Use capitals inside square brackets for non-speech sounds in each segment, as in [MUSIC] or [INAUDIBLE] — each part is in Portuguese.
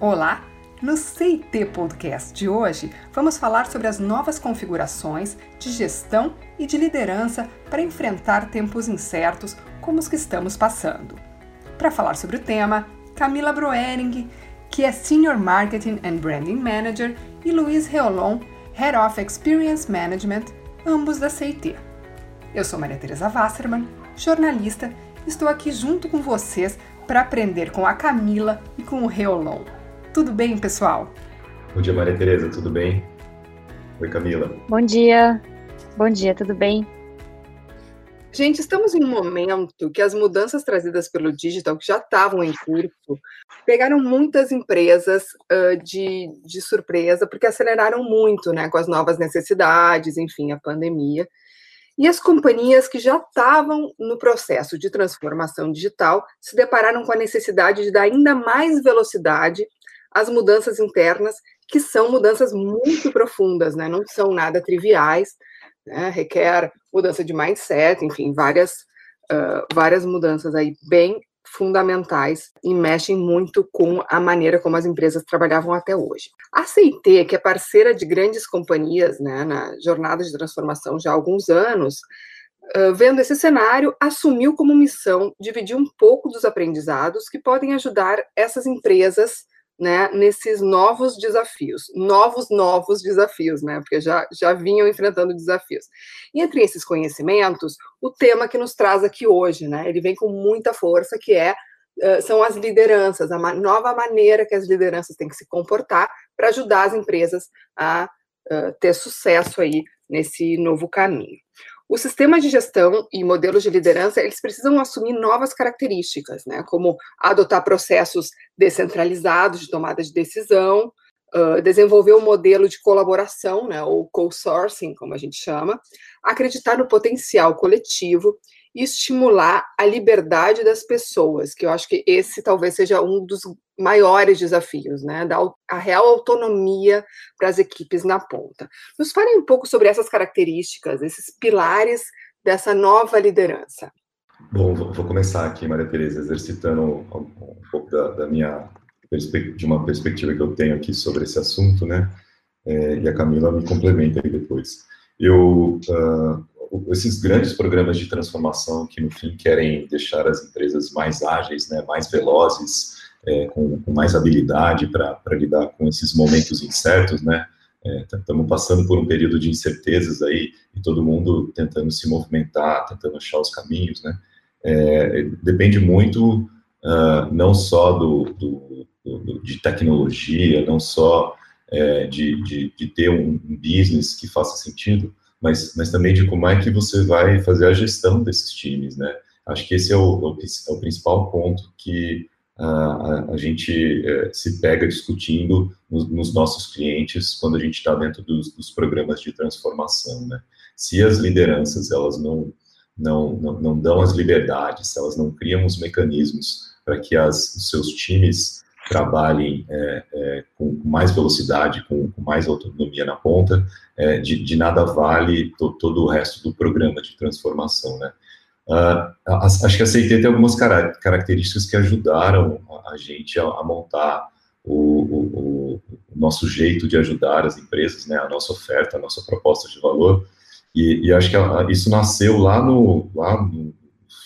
Olá! No CIT Podcast de hoje, vamos falar sobre as novas configurações de gestão e de liderança para enfrentar tempos incertos como os que estamos passando. Para falar sobre o tema, Camila Broering, que é Senior Marketing and Branding Manager, e Luiz Reolon, Head of Experience Management, ambos da CIT. Eu sou Maria Teresa Wasserman, jornalista, e estou aqui junto com vocês para aprender com a Camila e com o Reolon. Tudo bem, pessoal? Bom dia, Maria Tereza, tudo bem? Oi, Camila. Bom dia. Bom dia, tudo bem? Gente, estamos em um momento que as mudanças trazidas pelo digital, que já estavam em curso, pegaram muitas empresas uh, de, de surpresa, porque aceleraram muito né, com as novas necessidades, enfim, a pandemia. E as companhias que já estavam no processo de transformação digital se depararam com a necessidade de dar ainda mais velocidade as mudanças internas, que são mudanças muito profundas, né? não são nada triviais, né? requer mudança de mindset, enfim, várias, uh, várias mudanças aí bem fundamentais e mexem muito com a maneira como as empresas trabalhavam até hoje. A CIT, que é parceira de grandes companhias né, na jornada de transformação já há alguns anos, uh, vendo esse cenário, assumiu como missão dividir um pouco dos aprendizados que podem ajudar essas empresas né, nesses novos desafios, novos, novos desafios, né, porque já, já vinham enfrentando desafios. E entre esses conhecimentos, o tema que nos traz aqui hoje, né, ele vem com muita força, que é, são as lideranças, a nova maneira que as lideranças têm que se comportar para ajudar as empresas a uh, ter sucesso aí nesse novo caminho. Os sistemas de gestão e modelos de liderança, eles precisam assumir novas características, né, como adotar processos descentralizados de tomada de decisão, uh, desenvolver um modelo de colaboração, né, ou co-sourcing, como a gente chama, acreditar no potencial coletivo estimular a liberdade das pessoas, que eu acho que esse talvez seja um dos maiores desafios, né? Dar a real autonomia para as equipes na ponta. Nos falem um pouco sobre essas características, esses pilares dessa nova liderança. Bom, vou começar aqui, Maria Tereza, exercitando um pouco da, da minha de uma perspectiva que eu tenho aqui sobre esse assunto, né? É, e a Camila me complementa aí depois. Eu uh, esses grandes programas de transformação que, no fim, querem deixar as empresas mais ágeis, né, mais velozes, é, com, com, mais habilidade para lidar com esses momentos incertos, né? Estamos é, passando por um período de incertezas aí e todo mundo tentando se movimentar, tentando achar os caminhos, né? É, depende muito uh, não só do, do, do, de tecnologia, não só é, de, de, de, ter um business que faça sentido, mas, mas também de como é que você vai fazer a gestão desses times, né? Acho que esse é o, o, é o principal ponto que a, a, a gente é, se pega discutindo nos, nos, nossos clientes quando a gente está dentro dos, dos, programas de transformação, né? Se as lideranças, elas não, não, não, não dão as liberdades, elas não criam os mecanismos para que as, os seus times trabalhem é, é, com mais velocidade, com, com, mais autonomia na ponta, é, de, de, nada vale to, todo o resto do programa de transformação, né? Uh, acho que a CIT tem algumas características que ajudaram a, gente a, a montar o, o, o, nosso jeito de ajudar as empresas, né? A nossa oferta, a nossa proposta de valor, e, e acho que a, isso nasceu lá no, lá no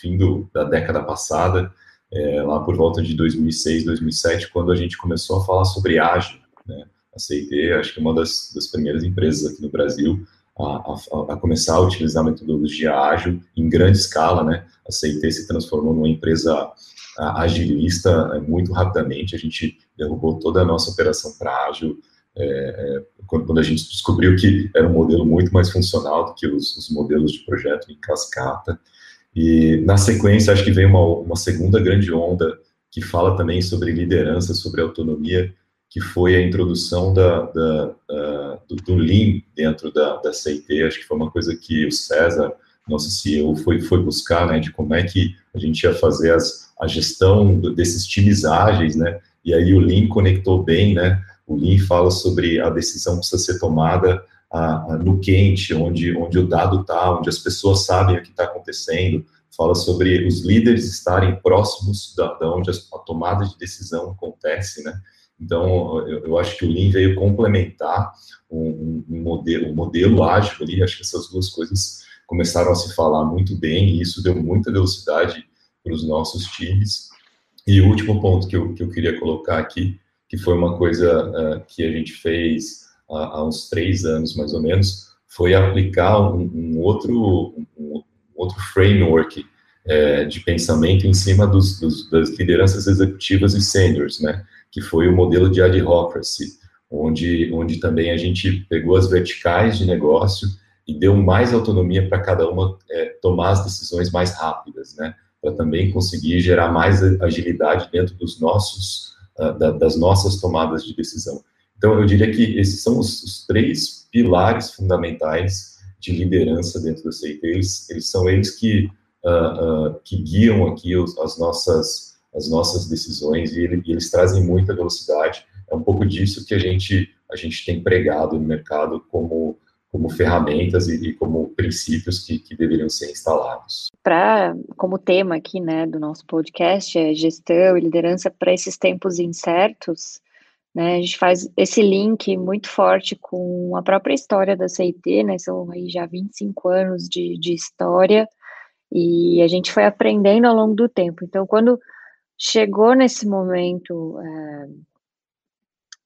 fim do, da década passada, é, lá por volta de 2006, 2007, quando a gente começou a falar sobre ágil, né? A CIT, acho que é uma das, das primeiras empresas aqui no Brasil a, a, a, começar a utilizar a metodologia ágil em grande escala, né? A CIT se transformou numa empresa agilista é, muito rapidamente, a gente derrubou toda a nossa operação para ágil, é, é, quando, a gente descobriu que era um modelo muito mais funcional do que os, os modelos de projeto em cascata, e na sequência, acho que vem uma, uma segunda grande onda que fala também sobre liderança, sobre autonomia, que foi a introdução da, da, da do, Lean dentro da, da CIT. Acho que foi uma coisa que o César, nosso CEO, foi, foi buscar, né, de como é que a gente ia fazer as, a gestão desses times ágeis, né, e aí o Lean conectou bem, né, o Lean fala sobre a decisão que precisa ser tomada a, a, no quente, onde, onde o dado está, onde as pessoas sabem o que está acontecendo, fala sobre os líderes estarem próximos da, da onde a, tomada de decisão acontece, né? Então, eu, eu, acho que o Lean veio complementar um, um, modelo, um modelo ágil ali, acho que essas duas coisas começaram a se falar muito bem, e isso deu muita velocidade para os nossos times. E o último ponto que eu, que eu queria colocar aqui, que foi uma coisa uh, que a gente fez há, há, uns três anos, mais ou menos, foi aplicar um, um outro, um, outro framework é, de pensamento em cima dos, dos, das lideranças executivas e seniors, né? que foi o modelo de adhocracy, onde, onde também a gente pegou as verticais de negócio e deu mais autonomia para cada uma é, tomar as decisões mais rápidas, né? Para também conseguir gerar mais agilidade dentro dos nossos, uh, da, das nossas tomadas de decisão. Então, eu diria que esses são os, os três pilares fundamentais de liderança dentro do CIT. Eles, eles são eles que, uh, uh, que guiam aqui os, as nossas as nossas decisões e, ele, e, eles trazem muita velocidade. É um pouco disso que a gente a gente tem pregado no mercado como como ferramentas e, e como princípios que, que, deveriam ser instalados. Para como tema aqui, né, do nosso podcast é gestão e liderança para esses tempos incertos. Né, a gente faz esse link muito forte com a própria história da CIT, né, são aí já 25 anos de, de história, e a gente foi aprendendo ao longo do tempo. Então, quando chegou nesse momento é,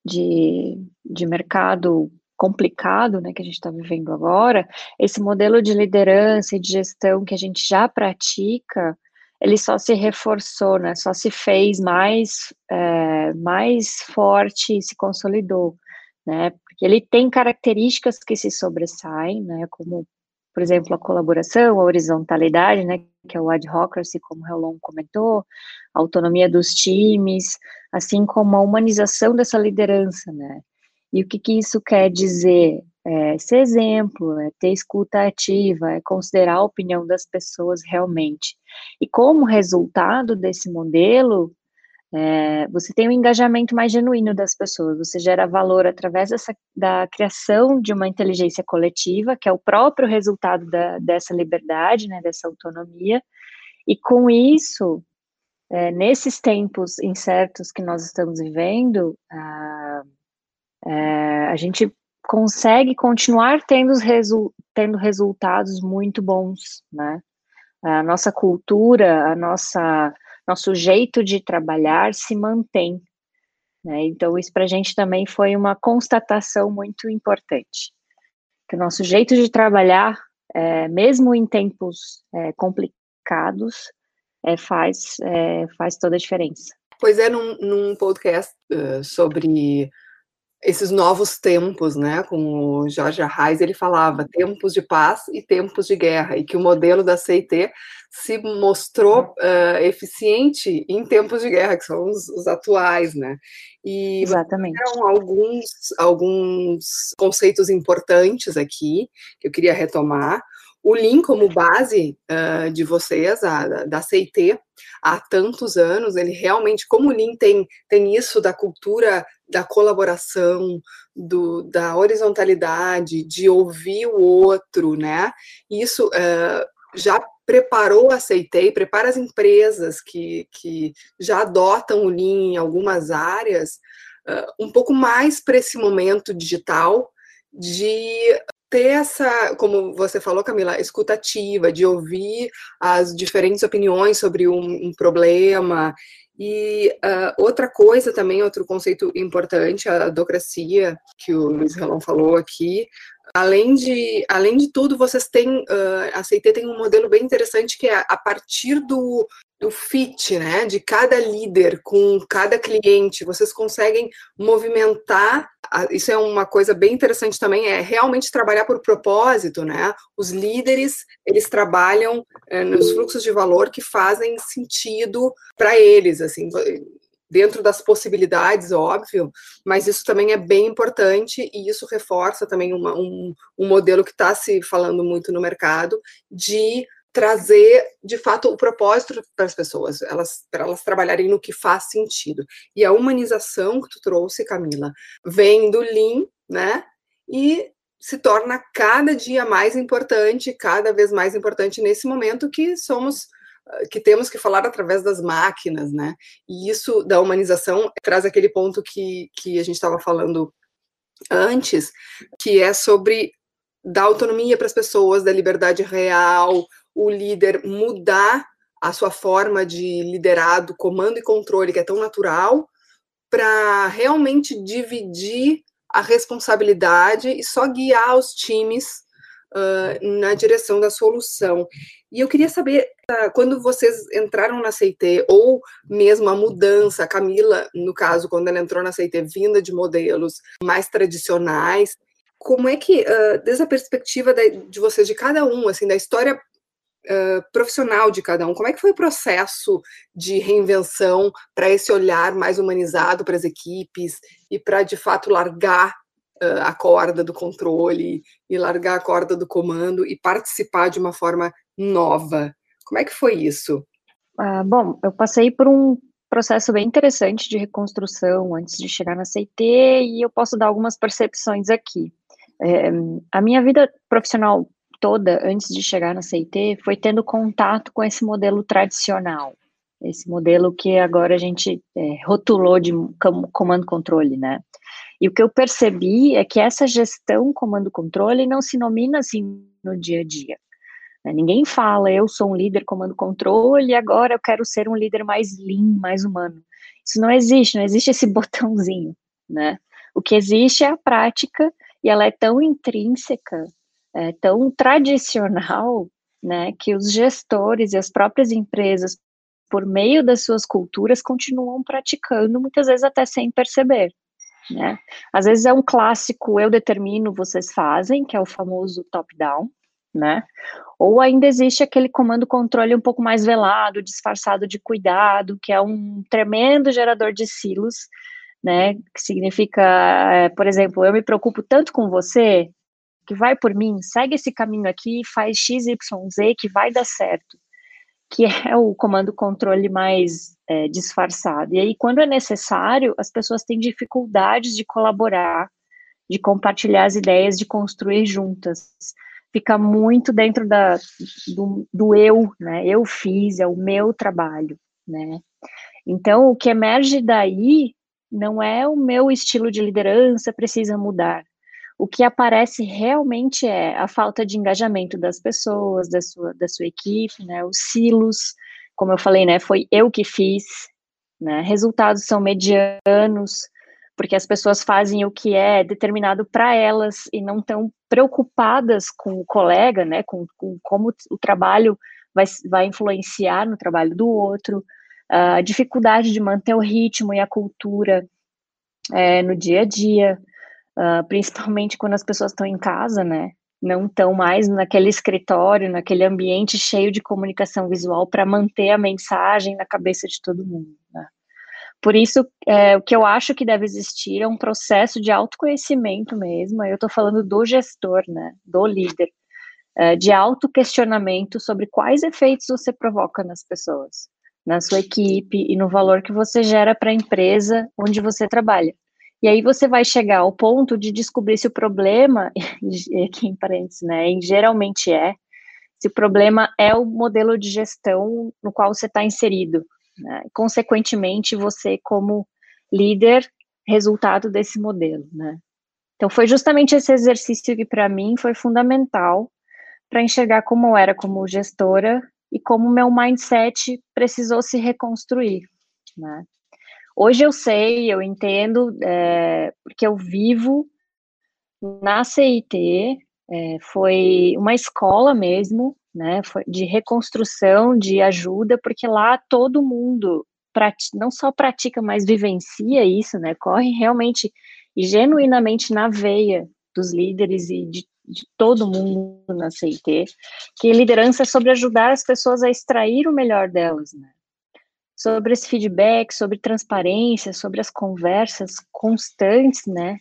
de, de mercado complicado, né, que a gente está vivendo agora, esse modelo de liderança e de gestão que a gente já pratica, ele só se reforçou, né, só se fez mais, é, mais forte e se consolidou, né, porque ele tem características que se sobressaem, né, como, por exemplo, a colaboração, a horizontalidade, né, que é o advocacy, como o Helon comentou, a autonomia dos times, assim como a humanização dessa liderança, né? E o que, que isso quer dizer? É ser exemplo, é ter escuta ativa, é considerar a opinião das pessoas realmente. E como resultado desse modelo, é, você tem um engajamento mais genuíno das pessoas, você gera valor através dessa, da criação de uma inteligência coletiva, que é o próprio resultado da, dessa liberdade, né, dessa autonomia, e com isso, é, nesses tempos incertos que nós estamos vivendo, a, é, a gente consegue continuar tendo, resu tendo resultados muito bons, né? A nossa cultura, a nossa nosso jeito de trabalhar se mantém. Né? Então, isso para a gente também foi uma constatação muito importante. Que o nosso jeito de trabalhar, é, mesmo em tempos é, complicados, é, faz, é, faz toda a diferença. Pois é, num, num podcast uh, sobre esses novos tempos, né? Com o Jorge Arraes, ele falava tempos de paz e tempos de guerra, e que o modelo da CIT se mostrou uh, eficiente em tempos de guerra, que são os, os atuais, né? E Exatamente. Eram alguns, alguns conceitos importantes aqui que eu queria retomar. O Lean como base uh, de vocês, a, da, da CIT, há tantos anos, ele realmente, como o Lean tem, tem isso da cultura da colaboração, do, da horizontalidade, de ouvir o outro, né? Isso uh, já preparou Aceitei, prepara as empresas que, que já adotam o Lean em algumas áreas, uh, um pouco mais para esse momento digital, de ter essa, como você falou, Camila, escutativa, de ouvir as diferentes opiniões sobre um, um problema. E uh, outra coisa também, outro conceito importante, a docracia, que o Luiz Relon falou aqui, além de, além de tudo, vocês têm, uh, a CIT tem um modelo bem interessante que é a partir do, do fit, né, de cada líder com cada cliente, vocês conseguem movimentar, isso é uma coisa bem interessante também, é realmente trabalhar por propósito, né, os líderes, eles trabalham é, nos fluxos de valor que fazem sentido para eles, assim, dentro das possibilidades, óbvio, mas isso também é bem importante e isso reforça também uma, um, um modelo que está se falando muito no mercado de trazer de fato o propósito para as pessoas, elas para elas trabalharem no que faz sentido. E a humanização que tu trouxe, Camila, vem do Lean, né? E se torna cada dia mais importante, cada vez mais importante nesse momento que somos que temos que falar através das máquinas, né? E isso da humanização traz aquele ponto que, que a gente estava falando antes, que é sobre dar autonomia para as pessoas, da liberdade real, o líder mudar a sua forma de liderado, comando e controle, que é tão natural, para realmente dividir a responsabilidade e só guiar os times uh, na direção da solução. E eu queria saber, uh, quando vocês entraram na CIT, ou mesmo a mudança, a Camila, no caso, quando ela entrou na CIT, vinda de modelos mais tradicionais, como é que, uh, desde a perspectiva de, de vocês, de cada um, assim, da história Profissional de cada um. Como é que foi o processo de reinvenção para esse olhar mais humanizado para as equipes e para, de fato, largar uh, a corda do controle e largar a corda do comando e participar de uma forma nova? Como é que foi isso? Ah, bom, eu passei por um processo bem interessante de reconstrução antes de chegar na CIT e eu posso dar algumas percepções aqui. É, a minha vida profissional toda, antes de chegar na CIT, foi tendo contato com esse modelo tradicional, esse modelo que agora a gente é, rotulou de comando-controle, né? E o que eu percebi é que essa gestão comando-controle não se nomina assim no dia a dia. Né? Ninguém fala, eu sou um líder comando-controle agora eu quero ser um líder mais lean, mais humano. Isso não existe, não existe esse [LAUGHS] botãozinho, né? O que existe é a prática e ela é tão intrínseca é, tão tradicional, né, que os gestores e as próprias empresas, por meio das suas culturas, continuam praticando, muitas vezes até sem perceber. Né? Às vezes é um clássico, eu determino, vocês fazem, que é o famoso top-down, né? Ou ainda existe aquele comando-controle um pouco mais velado, disfarçado de cuidado, que é um tremendo gerador de silos, né? Que significa, é, por exemplo, eu me preocupo tanto com você que vai por mim, segue esse caminho aqui, faz XYZ que vai dar certo, que é o comando controle mais é, disfarçado. E aí, quando é necessário, as pessoas têm dificuldades de colaborar, de compartilhar as ideias, de construir juntas. Fica muito dentro da, do, do eu, né? Eu fiz, é o meu trabalho, né? Então, o que emerge daí não é o meu estilo de liderança precisa mudar, o que aparece realmente é a falta de engajamento das pessoas, da sua, da sua equipe, né, os silos, como eu falei, né, foi eu que fiz, né, resultados são medianos, porque as pessoas fazem o que é determinado para elas e não estão preocupadas com o colega, né, com, com como o trabalho vai, vai influenciar no trabalho do outro, a dificuldade de manter o ritmo e a cultura é, no dia a dia, uh, principalmente quando as pessoas estão em casa, né? Não estão mais naquele escritório, naquele ambiente cheio de comunicação visual para manter a mensagem na cabeça de todo mundo. Né? Por isso, é, o que eu acho que deve existir é um processo de autoconhecimento mesmo. Eu estou falando do gestor, né? Do líder, é, de autoquestionamento sobre quais efeitos você provoca nas pessoas, na sua equipe e no valor que você gera para a empresa onde você trabalha. E aí você vai chegar ao ponto de descobrir se o problema, [LAUGHS] aqui em parênteses, né, geralmente é, se o problema é o modelo de gestão no qual você está inserido. Né? Consequentemente, você, como líder, resultado desse modelo. Né? Então, foi justamente esse exercício que, para mim, foi fundamental para enxergar como eu era como gestora e como meu mindset precisou se reconstruir. Né? Hoje eu sei, eu entendo, é, porque eu vivo na CIT, é, foi uma escola mesmo, né, de reconstrução, de ajuda, porque lá todo mundo não só pratica, mas vivencia isso, né, corre realmente e genuinamente na veia dos líderes e de, de todo mundo na CIT, que liderança é sobre ajudar as pessoas a extrair o melhor delas, né, sobre esse feedback, sobre transparência, sobre as conversas constantes, né?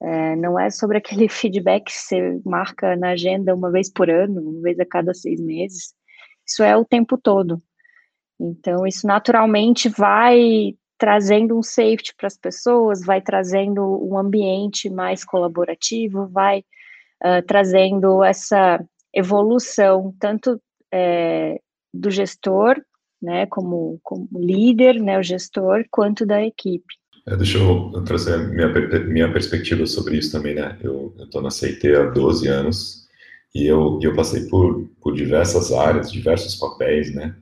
É, não é sobre aquele [LAUGHS] feedback que você marca na agenda uma vez por ano, uma vez a cada seis meses. Isso é o tempo todo. Então, isso naturalmente vai trazendo um safety para as pessoas, vai trazendo um ambiente mais colaborativo, vai uh, trazendo essa evolução, tanto é, do gestor, né, como, como líder, né, o gestor, quanto da equipe. É, deixa eu trazer minha, minha perspectiva sobre isso também, né? Eu estou na CIT há 12 anos e eu, eu passei por, por diversas áreas, diversos papéis, né?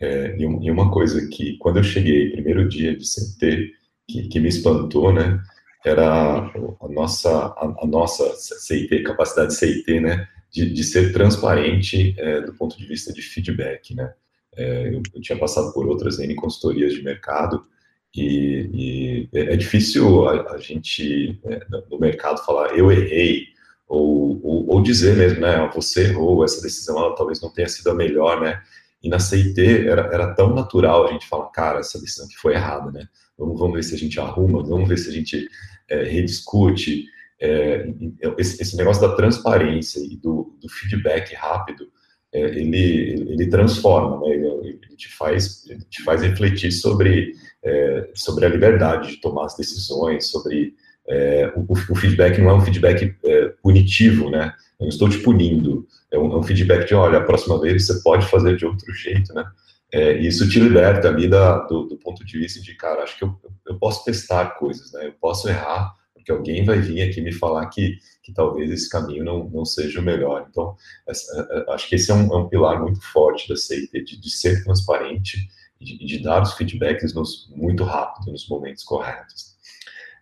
É, e, e, uma coisa que, quando eu cheguei, primeiro dia de CT, que, que me espantou, né? Era a nossa, a, a nossa CIT, capacidade CIT, né? De, de ser transparente é, do ponto de vista de feedback, né? É, eu, eu, tinha passado por outras N consultorias de mercado e, e é, é difícil a, a gente, é, no mercado, falar eu errei, ou, ou, ou, dizer mesmo, né, você errou, essa decisão ela talvez não tenha sido a melhor, né, e na CIT era, era tão natural a gente falar, cara, essa decisão que foi errada, né, vamos, vamos ver se a gente arruma, vamos ver se a gente é, rediscute, é, esse, esse, negócio da transparência e do, do feedback rápido, é, ele, ele transforma, né, ele, ele, te faz, ele te faz refletir sobre, é, sobre a liberdade de tomar as decisões, sobre é, o, o, feedback não é um feedback é, punitivo, né? Eu não estou te punindo. É um, é um, feedback de, olha, a próxima vez você pode fazer de outro jeito, né? É, isso te liberta ali da, do, do, ponto de vista de, cara, acho que eu, eu posso testar coisas, né? Eu posso errar, porque alguém vai vir aqui me falar que, que talvez esse caminho não, não seja o melhor. Então, essa, acho que esse é um, é um, pilar muito forte da CIT, de, de ser transparente e de, de, dar os feedbacks nos, muito rápido, nos momentos corretos.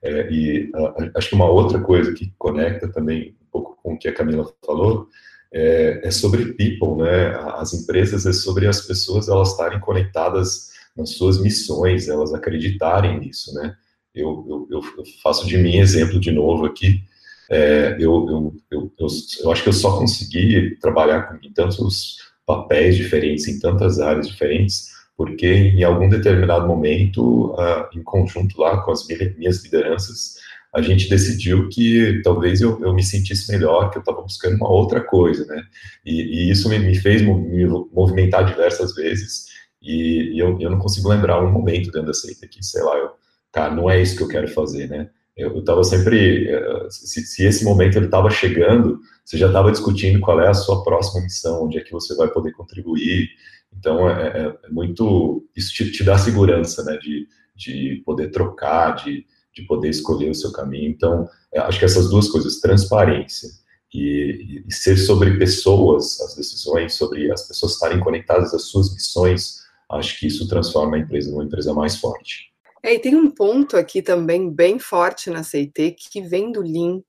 É, e uh, acho que uma outra coisa que conecta também um pouco com o que a Camila falou é, é, sobre people, né? As empresas é sobre as pessoas elas estarem conectadas nas suas missões, elas acreditarem nisso, né? Eu, eu, eu faço de mim exemplo de novo aqui. É, eu, eu, eu, eu, acho que eu só consegui trabalhar com, tantos papéis diferentes, em tantas áreas diferentes, porque em algum determinado momento, uh, em conjunto lá com as minhas lideranças, a gente decidiu que talvez eu, eu me sentisse melhor, que eu estava buscando uma outra coisa, né? E, e isso me, me, fez me movimentar diversas vezes, e, e eu, eu, não consigo lembrar um momento dentro da seita que, sei lá, eu, cara, não é isso que eu quero fazer, né? Eu estava sempre, eh, se, se, esse momento ele estava chegando, você já estava discutindo qual é a sua próxima missão, onde é que você vai poder contribuir, então, é, é, é muito. Isso te, te, dá segurança, né? De, de poder trocar, de, de poder escolher o seu caminho. Então, é, acho que essas duas coisas, transparência e, e, ser sobre pessoas, as decisões, sobre as pessoas estarem conectadas às suas missões, acho que isso transforma a empresa numa empresa mais forte. É, e tem um ponto aqui também bem forte na CIT que vem do Lean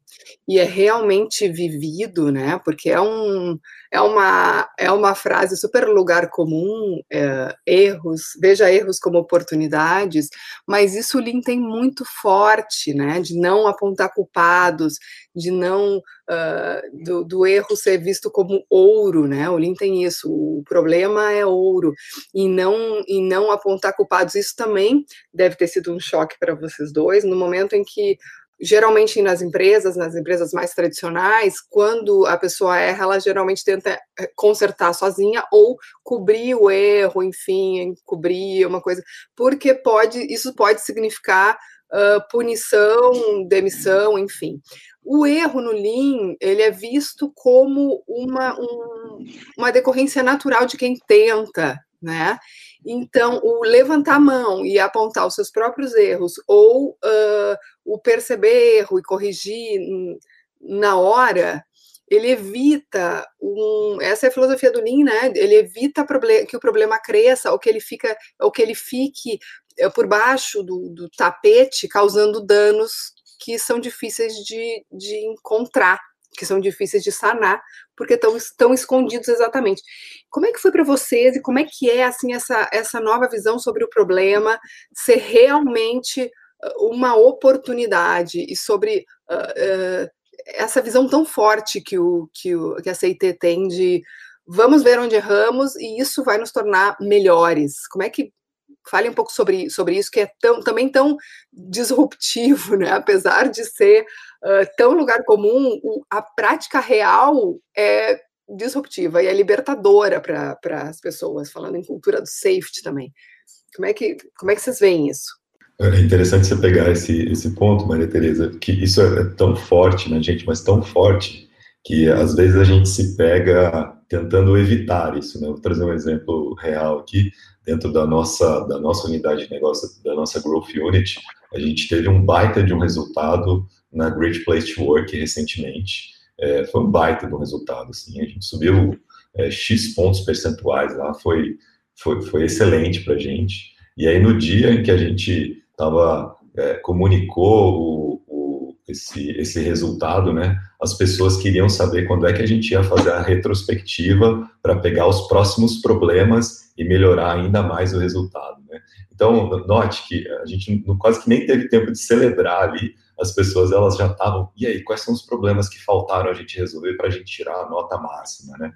e é realmente vivido, né? Porque é, um, é, uma, é uma frase super lugar comum, é, erros, veja erros como oportunidades, mas isso o Lean tem muito forte, né? De não apontar culpados, de não uh, do, do, erro ser visto como ouro, né? O Lean tem isso, o problema é ouro e não e não apontar culpados. Isso também deve ter sido um choque para vocês dois no momento em que geralmente nas empresas, nas empresas mais tradicionais, quando a pessoa erra, ela geralmente tenta eh, consertar sozinha ou cobrir o erro, enfim, cobrir uma coisa, porque pode, isso pode significar uh, punição, demissão, enfim. O erro no Lean, ele é visto como uma, um, uma decorrência natural de quem tenta, né? Então, o levantar a mão e apontar os seus próprios erros, ou uh, o perceber erro e corrigir na hora, ele evita um, essa é a filosofia do Lean, né? Ele evita que o problema cresça ou que ele fica ou que ele fique eh, por baixo do, do tapete, causando danos que são difíceis de, de encontrar que são difíceis de sanar, porque estão, estão escondidos exatamente. Como é que foi para vocês e como é que é assim essa, essa nova visão sobre o problema ser realmente uma oportunidade e sobre uh, uh, essa visão tão forte que, o, que, o, que a CIT tem de vamos ver onde erramos e isso vai nos tornar melhores. Como é que Fale um pouco sobre, sobre isso, que é tão, também tão disruptivo, né? apesar de ser uh, tão lugar comum, o, a prática real é disruptiva e é libertadora para as pessoas, falando em cultura do safety também. Como é que, como é que vocês veem isso? É interessante você pegar esse, esse ponto, Maria Tereza, que isso é tão forte na gente, mas tão forte, que às vezes a gente se pega tentando evitar isso, né? Vou trazer um exemplo real aqui, dentro da nossa, da nossa unidade de negócio, da nossa Growth Unit, a gente teve um baita de um resultado na Great Place to Work recentemente, é, foi um baita de um resultado, assim, a gente subiu é, X pontos percentuais lá, foi, foi, foi excelente para a gente, e aí no dia em que a gente estava, é, comunicou o, o, esse, esse resultado, né, as pessoas queriam saber quando é que a gente ia fazer a retrospectiva para pegar os próximos problemas e melhorar ainda mais o resultado. Né? Então, note que a gente quase que nem teve tempo de celebrar ali, as pessoas elas já estavam, e aí, quais são os problemas que faltaram a gente resolver para a gente tirar a nota máxima, né?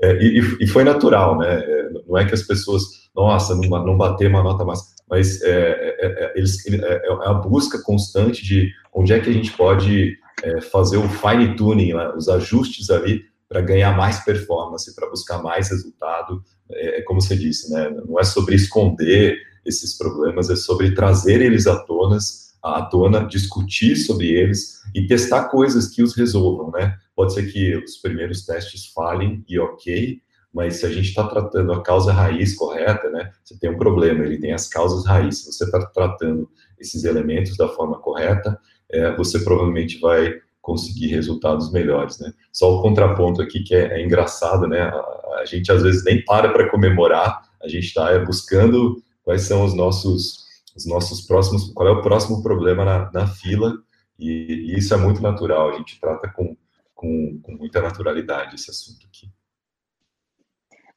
É, e, e, foi natural, né? É, não é que as pessoas, nossa, não, não bater uma nota máxima, mas é, é, é eles, é, é, a busca constante de onde é que a gente pode é, fazer o fine tuning, né, os ajustes ali para ganhar mais performance, para buscar mais resultado. É, é, como você disse, né? Não é sobre esconder esses problemas, é sobre trazer eles à tona, à tona, discutir sobre eles e testar coisas que os resolvam, né? Pode ser que os primeiros testes falhem e ok, mas se a gente está tratando a causa raiz correta, né? Você tem um problema, ele tem as causas raiz. Se você está tratando esses elementos da forma correta, é, você provavelmente vai conseguir resultados melhores, né? Só o contraponto aqui que é, é engraçado, né? A, a, gente às vezes nem para para comemorar, a gente está é, buscando quais são os nossos os nossos próximos, qual é o próximo problema na, na fila e, e, isso é muito natural. A gente trata com, com, com muita naturalidade esse assunto aqui.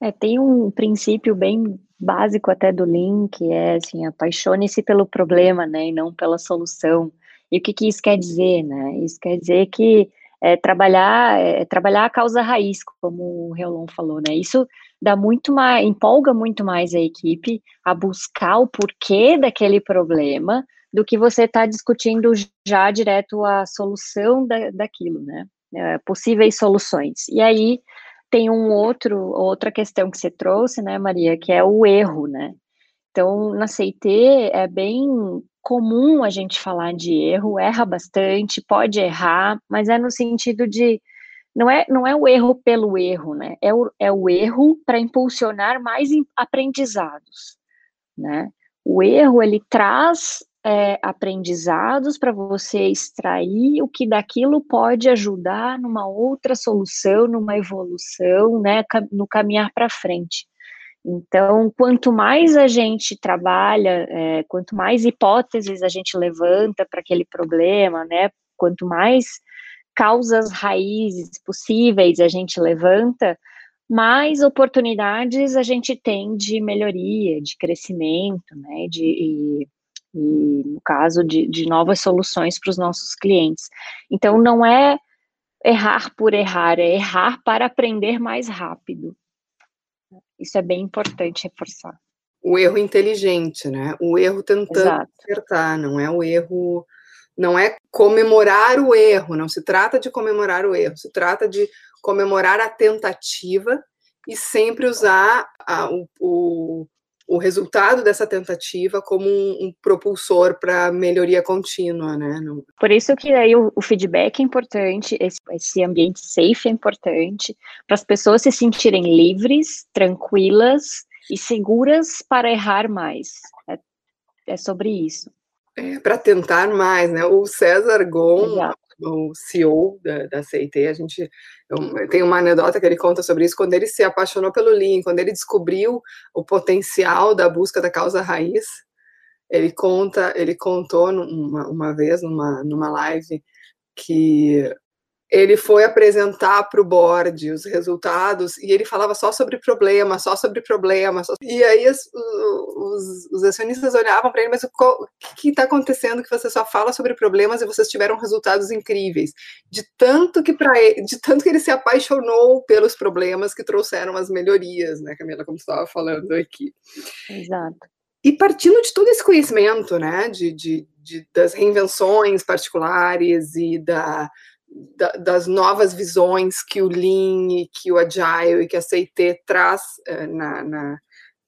É, tem um princípio bem básico até do Lean, que é assim, apaixone-se pelo problema, né, e não pela solução. E o que, que isso quer dizer, né? Isso quer dizer que é, trabalhar, é, trabalhar a causa raiz, como o Reolon falou, né? Isso dá muito mais, empolga muito mais a equipe a buscar o porquê daquele problema do que você está discutindo já direto a solução da, daquilo, né? É, possíveis soluções. E aí tem um outro, outra questão que você trouxe, né, Maria, que é o erro, né? Então, na CIT é bem comum a gente falar de erro, erra bastante, pode errar, mas é no sentido de não é, não é o erro pelo erro, né? É o, é o erro para impulsionar mais aprendizados, né? O erro ele traz é, aprendizados para você extrair o que daquilo pode ajudar numa outra solução, numa evolução, né? No caminhar para frente. Então, quanto mais a gente trabalha, é, quanto mais hipóteses a gente levanta para aquele problema, né? Quanto mais causas raízes possíveis a gente levanta, mais oportunidades a gente tem de melhoria, de crescimento, né? De, e, e no caso de, de novas soluções para os nossos clientes. Então, não é errar por errar, é errar para aprender mais rápido. Isso é bem importante reforçar. O erro inteligente, né? O erro tentando Exato. acertar, não é o erro, não é comemorar o erro, não se trata de comemorar o erro, se trata de comemorar a tentativa e sempre usar a, o, o, o resultado dessa tentativa como um, um propulsor para melhoria contínua, né? Por isso que aí o, o feedback é importante, esse, esse ambiente safe é importante, para as pessoas se sentirem livres, tranquilas e seguras para errar mais. É, é sobre isso. É, para tentar mais, né? O César Gon, Exato o CEO da, da CIT, a gente eu, tem uma anedota que ele conta sobre isso, quando ele se apaixonou pelo Lean, quando ele descobriu o potencial da busca da causa raiz, ele conta, ele contou uma, uma vez numa, numa live que ele foi apresentar para o board os resultados e ele falava só sobre problema, só sobre problema. Só... E aí os, os, os acionistas olhavam para ele, mas o que está acontecendo que você só fala sobre problemas e vocês tiveram resultados incríveis? De tanto que para de tanto que ele se apaixonou pelos problemas que trouxeram as melhorias, né, Camila, como estava falando aqui. Exato. E partindo de todo esse conhecimento, né, de, de, de das reinvenções particulares e da da, das novas visões que o Lean, que o Agile e que a CIT traz uh, na, na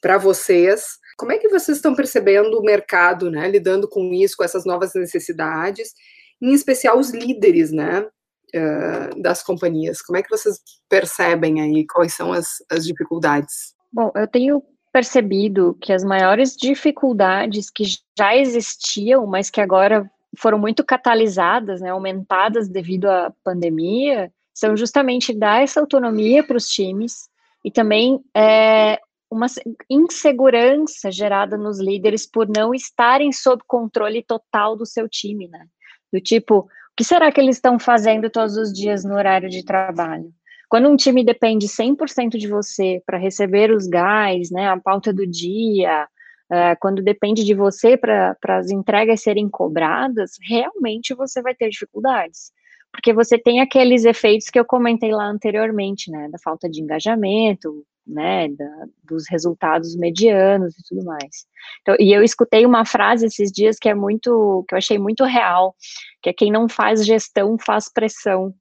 para vocês. Como é que vocês estão percebendo o mercado, né, lidando com isso, com essas novas necessidades, em especial os líderes, né? uh, das companhias? Como é que vocês percebem aí quais são as, as dificuldades? Bom, eu tenho percebido que as maiores dificuldades que já existiam, mas que agora foram muito catalisadas, né, aumentadas devido à pandemia, são justamente dar essa autonomia para os times e também é, uma insegurança gerada nos líderes por não estarem sob controle total do seu time, né? Do tipo, o que será que eles estão fazendo todos os dias no horário de trabalho? Quando um time depende 100% de você para receber os gás, né, a pauta do dia, uh, quando depende de você para as entregas serem cobradas, realmente você vai ter dificuldades porque você tem aqueles efeitos que eu comentei lá anteriormente, né, da falta de engajamento, né, da, dos resultados medianos e tudo mais. Então, e eu escutei uma frase esses dias que é muito, que eu achei muito real, que é quem não faz gestão faz pressão,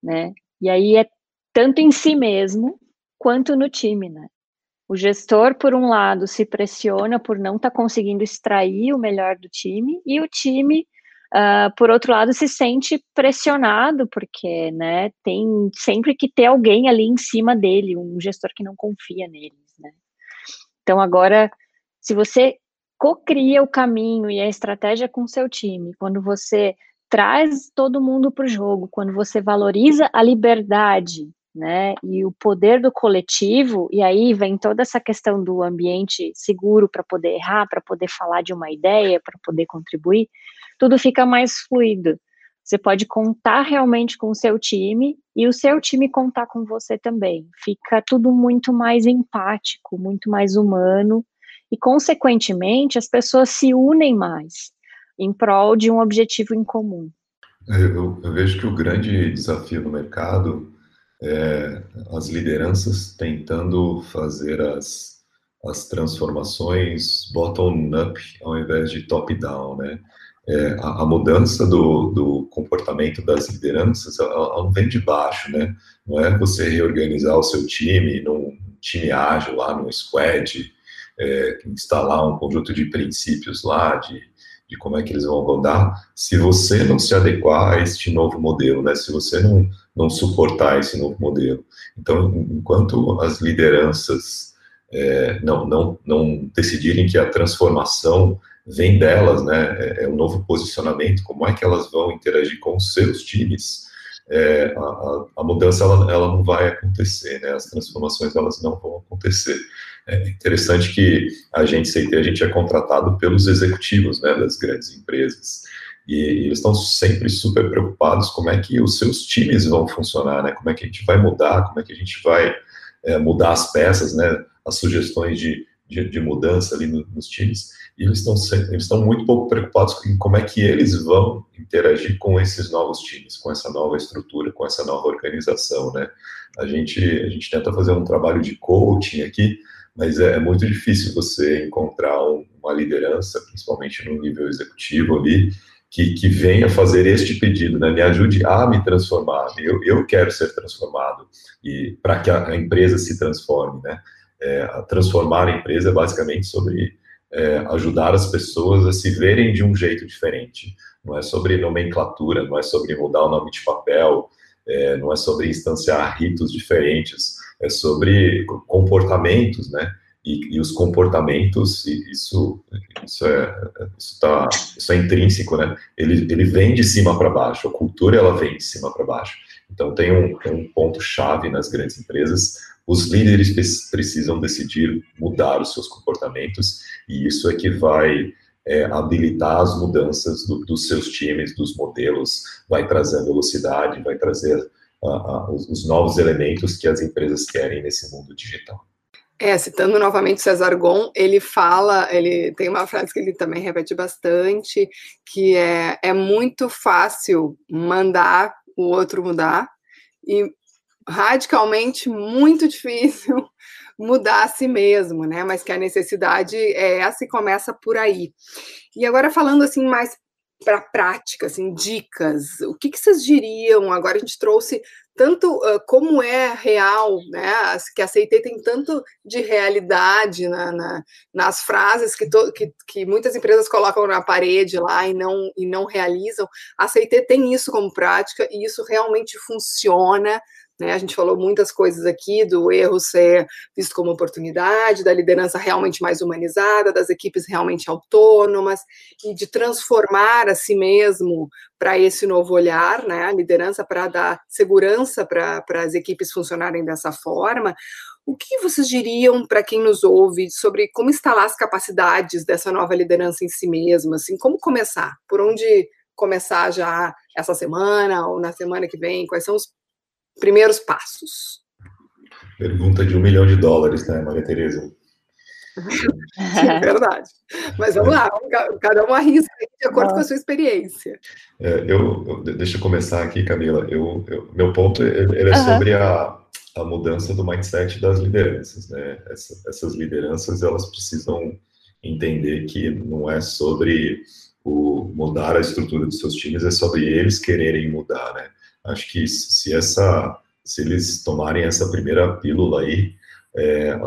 né, e aí é tanto em si mesmo quanto no time, né. O gestor, por um lado, se pressiona por não estar tá conseguindo extrair o melhor do time, e o time Uh, por outro lado, se sente pressionado, porque né, tem sempre que ter alguém ali em cima dele, um gestor que não confia neles. Né? Então, agora, se você cocria o caminho e a estratégia com seu time, quando você traz todo mundo para o jogo, quando você valoriza a liberdade né, e o poder do coletivo, e aí vem toda essa questão do ambiente seguro para poder errar, para poder falar de uma ideia, para poder contribuir, tudo fica mais fluido. Você pode contar realmente com o seu time e o seu time contar com você também. Fica tudo muito mais empático, muito mais humano e, consequentemente, as pessoas se unem mais em prol de um objetivo em comum. É, eu, eu vejo que o grande desafio no mercado é as lideranças tentando fazer as, as transformações bottom-up ao invés de top-down, né? é, a, a, mudança do, do, comportamento das lideranças, ela, ela, vem de baixo, né? Não é você reorganizar o seu time num time ágil lá, num squad, é, instalar um conjunto de princípios lá, de, de como é que eles vão rodar, se você não se adequar a este novo modelo, né? Se você não, não suportar esse novo modelo. Então, enquanto as lideranças é, não, não, não decidirem que a transformação vem delas, né? É, é um novo posicionamento, como é que elas vão interagir com os seus times. É, a, a, mudança ela, ela não vai acontecer, né? As transformações elas não vão acontecer. É interessante que a gente CT, a gente é contratado pelos executivos, né, das grandes empresas. E, eles estão sempre super preocupados como é que os seus times vão funcionar, né? Como é que a gente vai mudar, como é que a gente vai é, mudar as peças, né? As sugestões de, de, de mudança ali no, nos times e eles estão eles estão muito pouco preocupados com como é que eles vão interagir com esses novos times, com essa nova estrutura, com essa nova organização, né? A gente a gente tenta fazer um trabalho de coaching aqui, mas é, é muito difícil você encontrar um, uma liderança, principalmente no nível executivo ali, que, que venha fazer este pedido, né? Me ajude a me transformar. Eu, eu quero ser transformado e para que a, a, empresa se transforme, né? É, transformar a empresa é basicamente sobre é, ajudar as pessoas a se verem de um jeito diferente. Não é sobre nomenclatura, não é sobre mudar o nome de papel, é, não é sobre instanciar ritos diferentes, é sobre comportamentos, né? E, e os comportamentos, isso, isso é, isso, tá, isso é intrínseco, né? Ele, ele vem de cima para baixo, a cultura ela vem de cima para baixo. Então tem um, tem um ponto chave nas grandes empresas os líderes precisam decidir mudar os seus comportamentos e isso é que vai é, habilitar as mudanças do, dos seus times, dos modelos, vai trazer velocidade, vai trazer uh, os, os novos elementos que as empresas querem nesse mundo digital. É, citando novamente César Gon, ele fala, ele tem uma frase que ele também repete bastante, que é, é muito fácil mandar o outro mudar e radicalmente muito [LAUGHS] difícil mudar a si mesmo, né? Mas que a necessidade é essa e começa por aí. E agora falando assim mais para a prática, assim, dicas, o que, que vocês diriam? Agora a gente trouxe tanto uh, como é real, né? Que a CIT tem tanto de realidade na, na, nas frases que, to, que, que, muitas empresas colocam na parede lá e não, e não realizam. A CIT tem isso como prática e isso realmente funciona. Né? A gente falou muitas coisas aqui do erro ser visto como oportunidade, da liderança realmente mais humanizada, das equipes realmente autônomas e de transformar a si mesmo para esse novo olhar, né? A liderança para dar segurança para as equipes funcionarem dessa forma. O que vocês diriam para quem nos ouve sobre como instalar as capacidades dessa nova liderança em si mesma? Assim, como começar? Por onde começar já essa semana ou na semana que vem? Quais são os primeiros passos? Pergunta de um milhão de dólares, né, Maria Tereza? é verdade. Mas vamos lá, cada um arrisca de acordo com a sua experiência. É, eu, eu, deixa eu começar aqui, Camila. Eu, eu meu ponto ele é uhum. sobre a, a mudança do mindset das lideranças. Né? Essa, essas lideranças elas precisam entender que não é sobre o mudar a estrutura dos seus times, é sobre eles quererem mudar, né? Acho que se essa, se eles tomarem essa primeira pílula aí, é,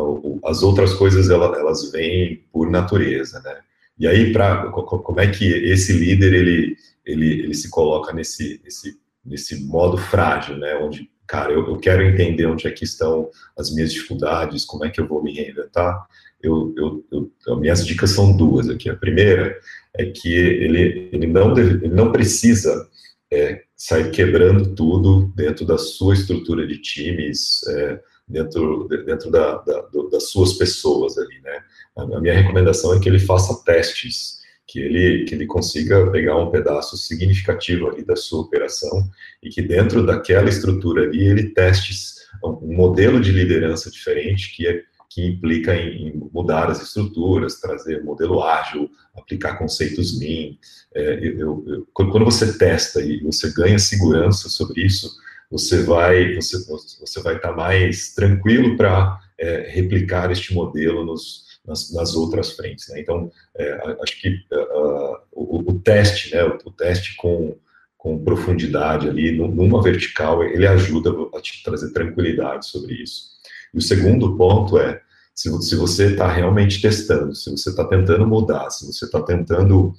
as outras coisas elas, elas vêm por natureza, né? E aí, para como é que esse líder ele, ele, ele se coloca nesse, nesse, nesse modo frágil, né? Onde, cara, eu, eu quero entender onde é que estão as minhas dificuldades, como é que eu vou me reinventar. Eu, eu, eu, minhas dicas são duas aqui. A primeira é que ele, ele, não, deve, ele não precisa é, sair quebrando tudo dentro da sua estrutura de times, é, dentro, dentro da, da, das suas pessoas ali, né? A minha recomendação é que ele faça testes, que ele, que ele consiga pegar um pedaço significativo ali da sua operação e que dentro daquela estrutura ali ele teste um modelo de liderança diferente que é que implica em, mudar as estruturas, trazer modelo ágil, aplicar conceitos Lean. É, eu, eu, quando você testa e você ganha segurança sobre isso, você vai você, você vai estar mais tranquilo para é, replicar este modelo nos, nas, nas outras frentes. Né? Então, é, acho que uh, o, o, teste, né, o, o, teste com, com profundidade ali, numa vertical, ele ajuda a te trazer tranquilidade sobre isso. E o segundo ponto é, se, se você está realmente testando, se você está tentando mudar, se você está tentando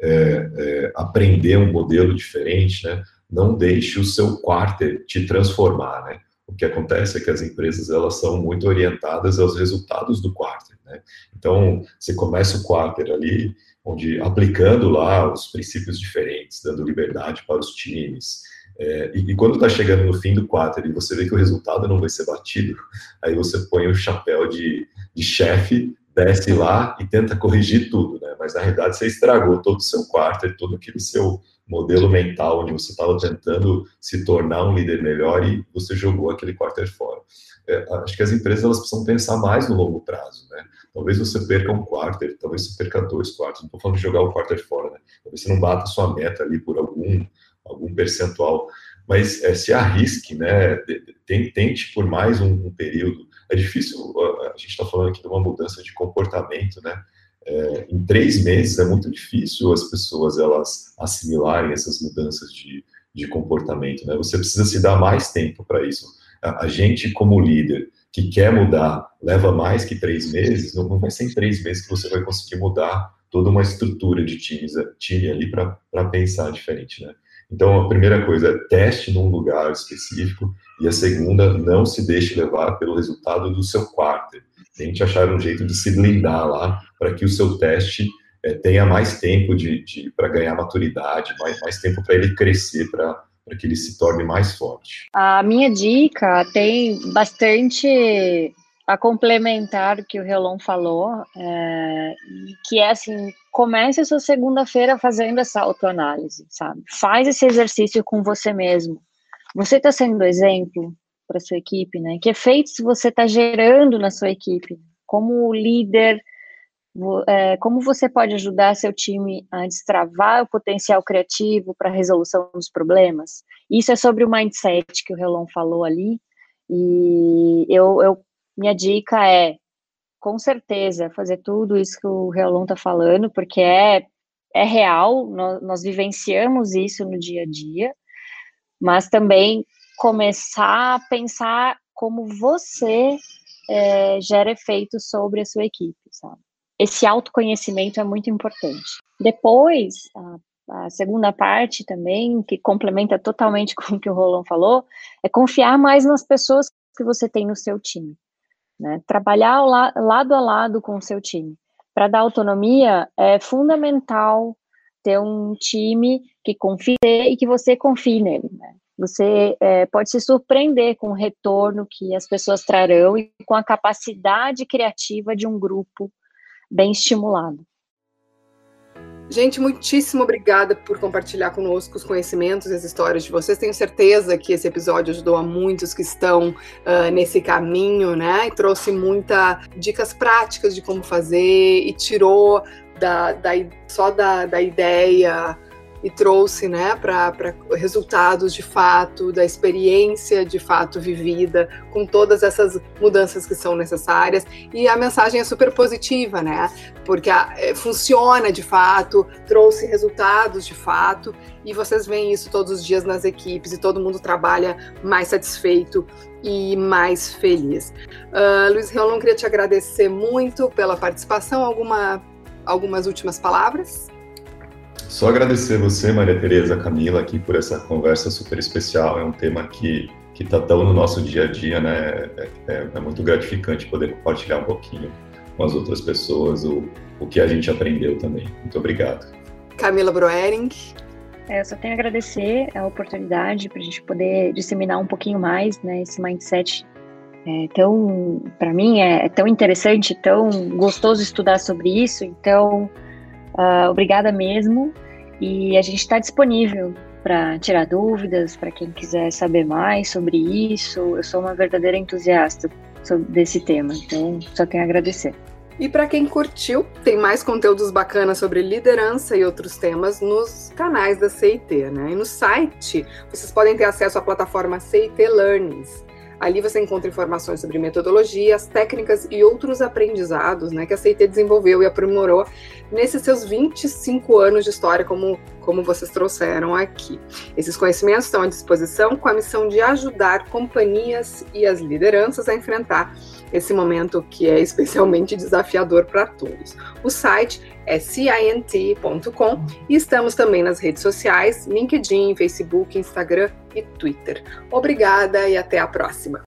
é, é, aprender um modelo diferente, né, não deixe o seu quarter te transformar, né? O que acontece é que as empresas elas são muito orientadas aos resultados do quarter, né? Então, você começa o quarter ali, onde aplicando lá os princípios diferentes, dando liberdade para os times, é, e, e, quando está chegando no fim do quarto e você vê que o resultado não vai ser batido, aí você põe o chapéu de, de chefe, desce lá e tenta corrigir tudo, né? Mas na realidade você estragou todo o seu quarto, todo aquele seu modelo mental onde você estava tentando se tornar um líder melhor e você jogou aquele quarter fora. É, acho que as empresas elas precisam pensar mais no longo prazo, né? Talvez você perca um quarter, talvez você perca dois quartos. Não estou falando de jogar o quarter fora, né? Talvez você não bata a sua meta ali por algum algum percentual, mas é, se arrisque, né? Tente por mais um, um período. É difícil, a gente está falando aqui de uma mudança de comportamento, né? É, em três meses é muito difícil as pessoas elas assimilarem essas mudanças de, de comportamento, né? Você precisa se dar mais tempo para isso. A, a, gente, como líder, que quer mudar, leva mais que três meses, não, não vai ser em três meses que você vai conseguir mudar toda uma estrutura de times, time ali para pensar diferente, né? Então, a primeira coisa é teste num lugar específico, e a segunda, não se deixe levar pelo resultado do seu quarto. Tente achar um jeito de se blindar lá, para que o seu teste é, tenha mais tempo de, de para ganhar maturidade, mais, mais tempo para ele crescer, para que ele se torne mais forte. A minha dica tem bastante a complementar o que o Relon falou, é, que é assim, comece a sua segunda-feira fazendo essa autoanálise, sabe? Faz esse exercício com você mesmo. Você está sendo exemplo para sua equipe, né? Que efeitos você está gerando na sua equipe? Como líder, é, como você pode ajudar seu time a destravar o potencial criativo para a resolução dos problemas? Isso é sobre o mindset que o Relon falou ali. E eu, eu minha dica é, com certeza, fazer tudo isso que o Realon está falando, porque é é real, nós, nós vivenciamos isso no dia a dia, mas também começar a pensar como você é, gera efeito sobre a sua equipe, sabe? Esse autoconhecimento é muito importante. Depois, a, a segunda parte também, que complementa totalmente [LAUGHS] com o que o Roland falou, é confiar mais nas pessoas que você tem no seu time. Né? Trabalhar la, lado a lado com o seu time. Para dar autonomia, é fundamental ter um time que confie e que você confie nele. Né? Você é, pode se surpreender com o retorno que as pessoas trarão e com a capacidade criativa de um grupo bem estimulado. Gente, muitíssimo obrigada por compartilhar conosco os conhecimentos e as histórias de vocês. Tenho certeza que esse episódio ajudou a muitos que estão uh, nesse caminho, né? E trouxe muitas dicas práticas de como fazer e tirou da, da só da, da ideia e trouxe né, para resultados de fato, da experiência de fato vivida, com todas essas mudanças que são necessárias. E a mensagem é super positiva, né? Porque a, é, funciona de fato, trouxe resultados de fato, e vocês veem isso todos os dias nas equipes, e todo mundo trabalha mais satisfeito e mais feliz. Uh, Luiz Reolon, queria te agradecer muito pela participação. Alguma, algumas últimas palavras? Só agradecer você, Maria Tereza, Camila, aqui por essa conversa super especial. É um tema que que está tão no nosso dia a dia, né? É, é, é, muito gratificante poder compartilhar um pouquinho com as outras pessoas o, o que a gente aprendeu também. Muito obrigado. Camila Broering. É, eu só tenho a agradecer a oportunidade para a gente poder disseminar um pouquinho mais né, esse mindset é tão, para mim, é, é tão interessante, tão gostoso estudar sobre isso. Então, Uh, obrigada mesmo. E a gente está disponível para tirar dúvidas, para quem quiser saber mais sobre isso. Eu sou uma verdadeira entusiasta desse tema, então só tenho a agradecer. E para quem curtiu, tem mais conteúdos bacanas sobre liderança e outros temas nos canais da CIT, né? E no site vocês podem ter acesso à plataforma CIT Learnings. Ali você encontra informações sobre metodologias, técnicas e outros aprendizados né, que a CIT desenvolveu e aprimorou nesses seus 25 anos de história, como, como vocês trouxeram aqui. Esses conhecimentos estão à disposição com a missão de ajudar companhias e as lideranças a enfrentar esse momento que é especialmente desafiador para todos. O site é cint.com e estamos também nas redes sociais, LinkedIn, Facebook, Instagram e Twitter. Obrigada e até a próxima.